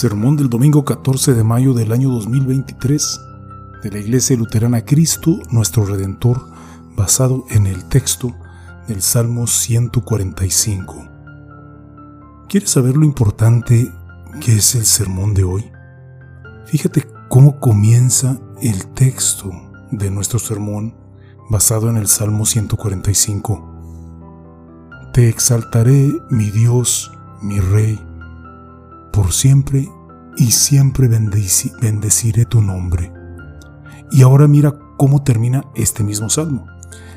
Sermón del domingo 14 de mayo del año 2023 de la Iglesia Luterana Cristo, nuestro Redentor, basado en el texto del Salmo 145. ¿Quieres saber lo importante que es el sermón de hoy? Fíjate cómo comienza el texto de nuestro sermón basado en el Salmo 145. Te exaltaré, mi Dios, mi Rey por siempre y siempre bendeciré tu nombre. Y ahora mira cómo termina este mismo salmo.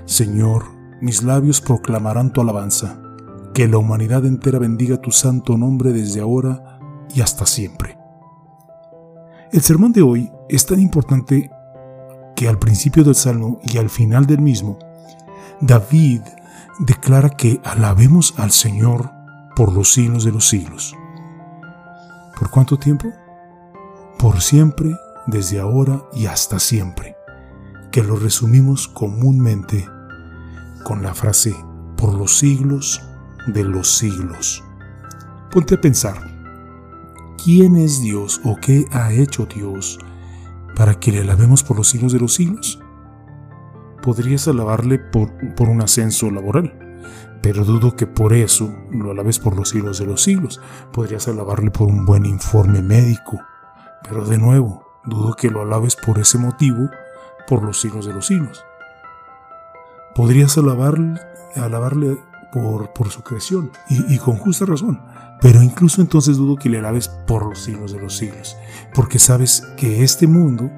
Señor, mis labios proclamarán tu alabanza. Que la humanidad entera bendiga tu santo nombre desde ahora y hasta siempre. El sermón de hoy es tan importante que al principio del salmo y al final del mismo, David declara que alabemos al Señor por los siglos de los siglos. ¿Por cuánto tiempo? Por siempre, desde ahora y hasta siempre, que lo resumimos comúnmente con la frase por los siglos de los siglos. Ponte a pensar, ¿quién es Dios o qué ha hecho Dios para que le alabemos por los siglos de los siglos? Podrías alabarle por, por un ascenso laboral, pero dudo que por eso lo alabes por los siglos de los siglos. Podrías alabarle por un buen informe médico, pero de nuevo, dudo que lo alabes por ese motivo por los siglos de los siglos. Podrías alabarle, alabarle por, su creación, y con justa razón, pero incluso entonces dudo que le alabes por los siglos de los siglos, porque sabes que este mundo,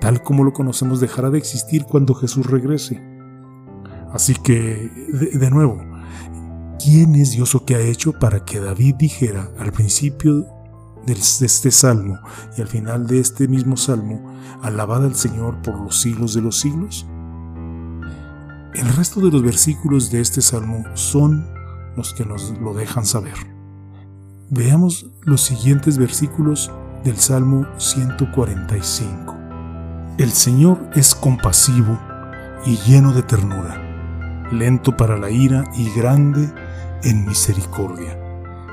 tal como lo conocemos, dejará de existir cuando Jesús regrese. Así que, de, nuevo, ¿quién es Dios o qué ha hecho para que David dijera al principio de este salmo y al final de este mismo salmo, alabad al Señor por los siglos de los siglos? El resto de los versículos de este salmo son los que nos lo dejan saber. Veamos los siguientes versículos del Salmo 145. El Señor es compasivo y lleno de ternura, lento para la ira y grande en misericordia.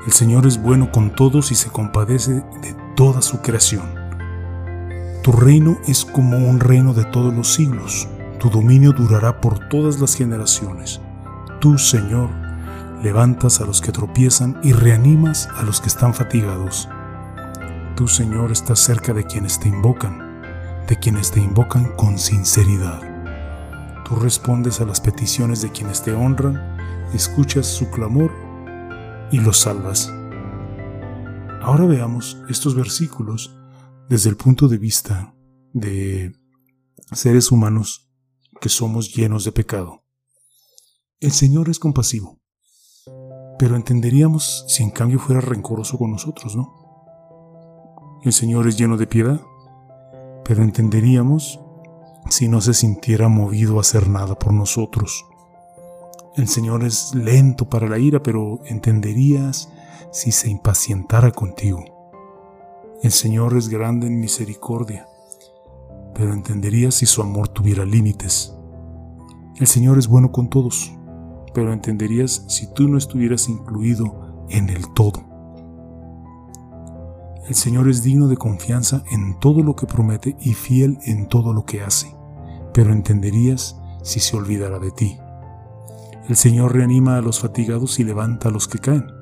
El Señor es bueno con todos y se compadece de toda su creación. Tu reino es como un reino de todos los siglos. Tu dominio durará por todas las generaciones. Tú, Señor, levantas a los que tropiezan y reanimas a los que están fatigados. Tú, Señor, estás cerca de quienes te invocan, de quienes te invocan con sinceridad. Tú respondes a las peticiones de quienes te honran escuchas su clamor y los salvas. Ahora veamos estos versículos desde el punto de vista de seres humanos que somos llenos de pecado. El Señor es compasivo, pero entenderíamos si en cambio fuera rencoroso con nosotros, ¿no? El Señor es lleno de piedad, pero entenderíamos si no se sintiera movido a hacer nada por nosotros. El Señor es lento para la ira, pero entenderías si se impacientara contigo. El Señor es grande en misericordia, pero entenderías si su amor tuviera límites. El Señor es bueno con todos, pero entenderías si tú no estuvieras incluido en el todo. El Señor es digno de confianza en todo lo que promete y fiel en todo lo que hace, pero entenderías si se olvidara de ti. El Señor reanima a los fatigados y levanta a los que caen,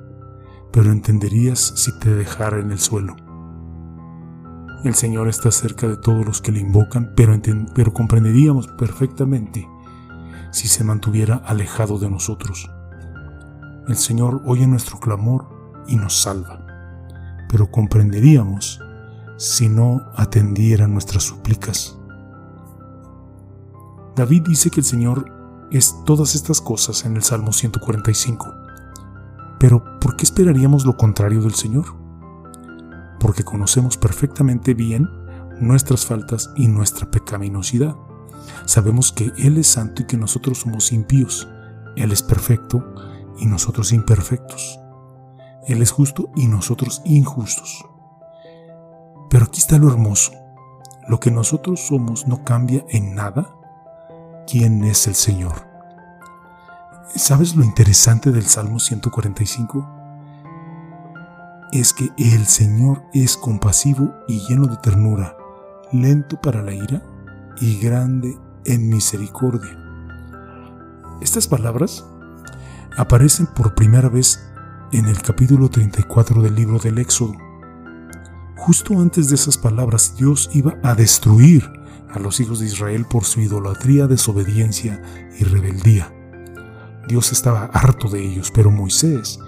pero entenderías si te dejara en el suelo. El Señor está cerca de todos los que le invocan, pero, comprenderíamos perfectamente si se mantuviera alejado de nosotros. El Señor oye nuestro clamor y nos salva, pero comprenderíamos si no atendiera nuestras súplicas. David dice que el Señor es todas estas cosas en el Salmo 145. Pero ¿por qué esperaríamos lo contrario del Señor? Porque conocemos perfectamente bien nuestras faltas y nuestra pecaminosidad. Sabemos que Él es santo y que nosotros somos impíos. Él es perfecto y nosotros imperfectos. Él es justo y nosotros injustos. Pero aquí está lo hermoso. Lo que nosotros somos no cambia en nada quién es el Señor. ¿Sabes lo interesante del Salmo 145? es que el Señor es compasivo y lleno de ternura, lento para la ira y grande en misericordia. Estas palabras aparecen por primera vez en el capítulo 34 del libro del Éxodo. Justo antes de esas palabras, Dios iba a destruir a los hijos de Israel por su idolatría, desobediencia y rebeldía. Dios estaba harto de ellos, pero Moisés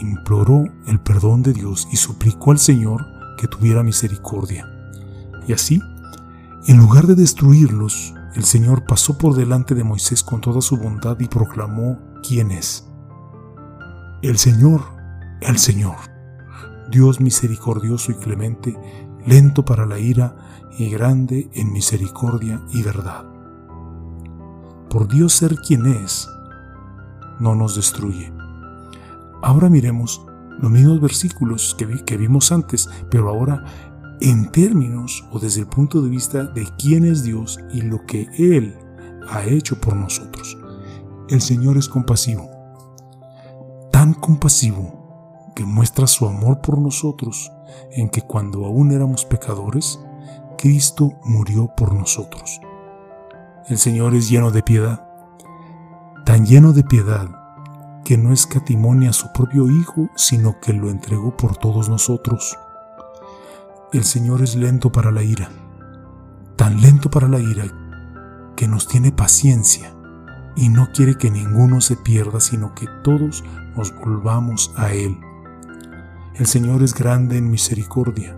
imploró el perdón de Dios y suplicó al Señor que tuviera misericordia. Y así, en lugar de destruirlos, el Señor pasó por delante de Moisés con toda su bondad y proclamó quién es. El Señor, el Señor, Dios misericordioso y clemente, lento para la ira y grande en misericordia y verdad. Por Dios ser quien es, no nos destruye. Ahora miremos los mismos versículos que, que vimos antes, pero ahora en términos o desde el punto de vista de quién es Dios y lo que Él ha hecho por nosotros. El Señor es compasivo, tan compasivo que muestra su amor por nosotros en que cuando aún éramos pecadores, Cristo murió por nosotros. El Señor es lleno de piedad, tan lleno de piedad que no escatimó a su propio Hijo, sino que lo entregó por todos nosotros. El Señor es lento para la ira, tan lento para la ira que nos tiene paciencia y no quiere que ninguno se pierda, sino que todos nos volvamos a Él. El Señor es grande en misericordia,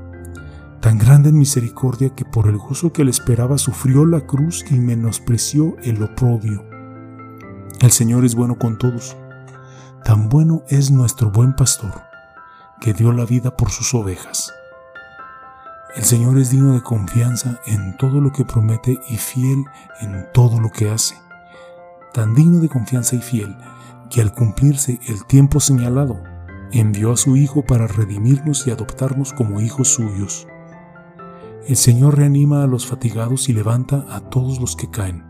tan grande en misericordia que por el gozo que le esperaba sufrió la cruz y menospreció el oprobio. El Señor es bueno con todos, tan bueno es nuestro buen pastor, que dio la vida por sus ovejas. El Señor es digno de confianza en todo lo que promete y fiel en todo lo que hace. Tan digno de confianza y fiel que al cumplirse el tiempo señalado, envió a su Hijo para redimirnos y adoptarnos como hijos suyos. El Señor reanima a los fatigados y levanta a todos los que caen.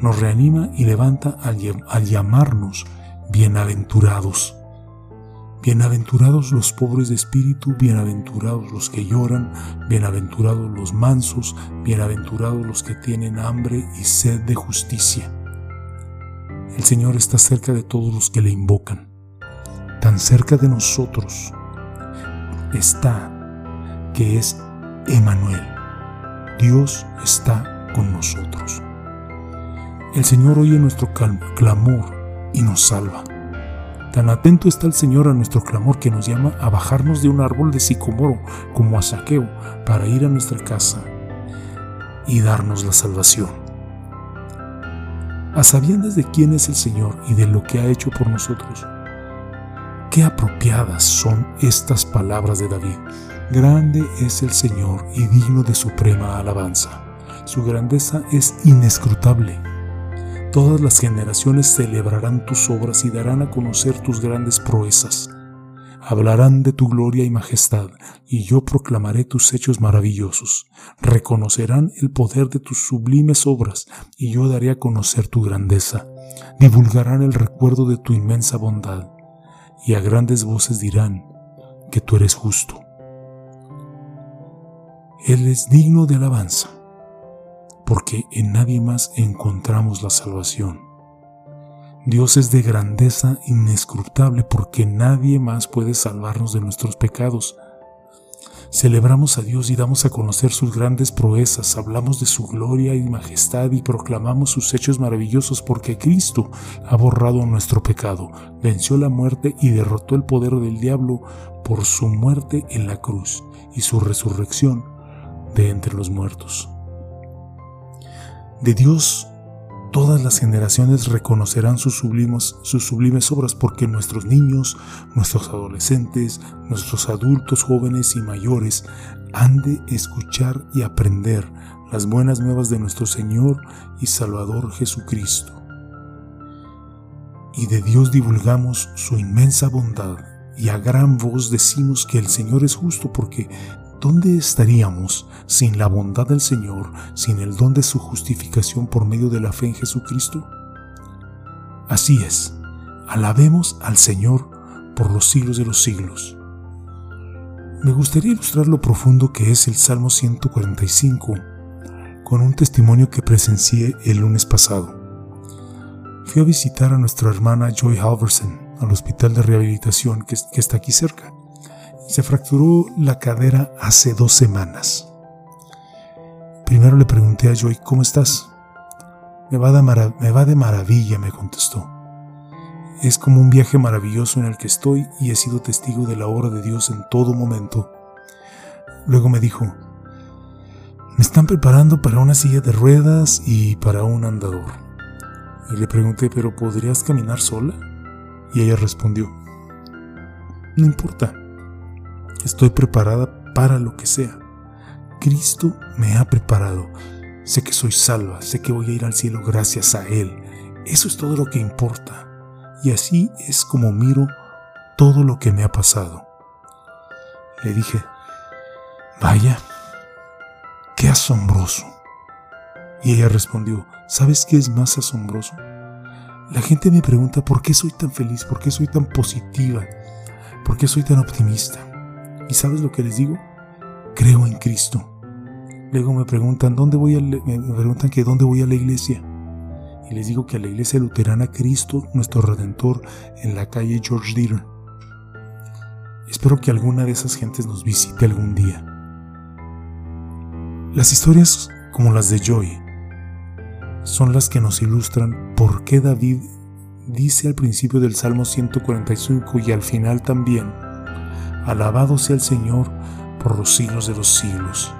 Nos reanima y levanta al, al llamarnos bienaventurados. Bienaventurados los pobres de espíritu, bienaventurados los que lloran, bienaventurados los mansos, bienaventurados los que tienen hambre y sed de justicia. El Señor está cerca de todos los que le invocan. Tan cerca de nosotros está que es Emanuel. Dios está con nosotros. El Señor oye nuestro clamor y nos salva. Tan atento está el Señor a nuestro clamor que nos llama a bajarnos de un árbol de sicomoro como a saqueo para ir a nuestra casa y darnos la salvación. A sabiendas de quién es el Señor y de lo que ha hecho por nosotros, qué apropiadas son estas palabras de David. Grande es el Señor y digno de suprema alabanza. Su grandeza es inescrutable Todas las generaciones celebrarán tus obras y darán a conocer tus grandes proezas. Hablarán de tu gloria y majestad, y yo proclamaré tus hechos maravillosos. Reconocerán el poder de tus sublimes obras, y yo daré a conocer tu grandeza. Divulgarán el recuerdo de tu inmensa bondad, y a grandes voces dirán que tú eres justo. Él es digno de alabanza porque en nadie más encontramos la salvación. Dios es de grandeza inescrutable porque nadie más puede salvarnos de nuestros pecados. Celebramos a Dios y damos a conocer sus grandes proezas, hablamos de su gloria y majestad y proclamamos sus hechos maravillosos porque Cristo ha borrado nuestro pecado, venció la muerte y derrotó el poder del diablo por su muerte en la cruz y su resurrección de entre los muertos. De Dios todas las generaciones reconocerán sus sublimes, sus sublimes obras porque nuestros niños, nuestros adolescentes, nuestros adultos jóvenes y mayores han de escuchar y aprender las buenas nuevas de nuestro Señor y Salvador Jesucristo. Y de Dios divulgamos su inmensa bondad y a gran voz decimos que el Señor es justo porque ¿Dónde estaríamos sin la bondad del Señor, sin el don de su justificación por medio de la fe en Jesucristo? Así es, alabemos al Señor por los siglos de los siglos. Me gustaría ilustrar lo profundo que es el Salmo 145 con un testimonio que presencié el lunes pasado. Fui a visitar a nuestra hermana Joy Halverson al hospital de rehabilitación que, está aquí cerca. Se fracturó la cadera hace dos semanas. Primero le pregunté a Joy, ¿cómo estás? Me va, de me va de maravilla, me contestó. Es como un viaje maravilloso en el que estoy y he sido testigo de la obra de Dios en todo momento. Luego me dijo, me están preparando para una silla de ruedas y para un andador. Y le pregunté, ¿pero podrías caminar sola? Y ella respondió, no importa, estoy preparada para lo que sea. Cristo me ha preparado. Sé que soy salva, sé que voy a ir al cielo gracias a Él. Eso es todo lo que importa. Y así es como miro todo lo que me ha pasado. Le dije, vaya, qué asombroso. Y ella respondió, ¿sabes qué es más asombroso? La gente me pregunta por qué soy tan feliz, por qué soy tan positiva, por qué soy tan optimista. ¿Y sabes lo que les digo? Creo en Cristo. Luego me preguntan dónde voy a me preguntan que dónde voy a la iglesia. Y les digo que a la iglesia luterana Cristo, nuestro redentor, en la calle George Deere. Espero que alguna de esas gentes nos visite algún día. Las historias como las de Joy son las que nos ilustran por qué David dice al principio del Salmo 145 y al final también, Alabado sea el Señor por los siglos de los siglos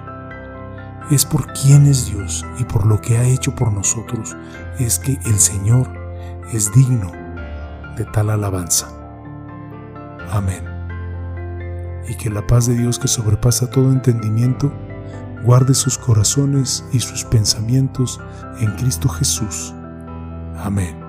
es por quién es Dios y por lo que ha hecho por nosotros, es que el Señor es digno de tal alabanza. Amén. Y que la paz de Dios que sobrepasa todo entendimiento, guarde sus corazones y sus pensamientos en Cristo Jesús. Amén.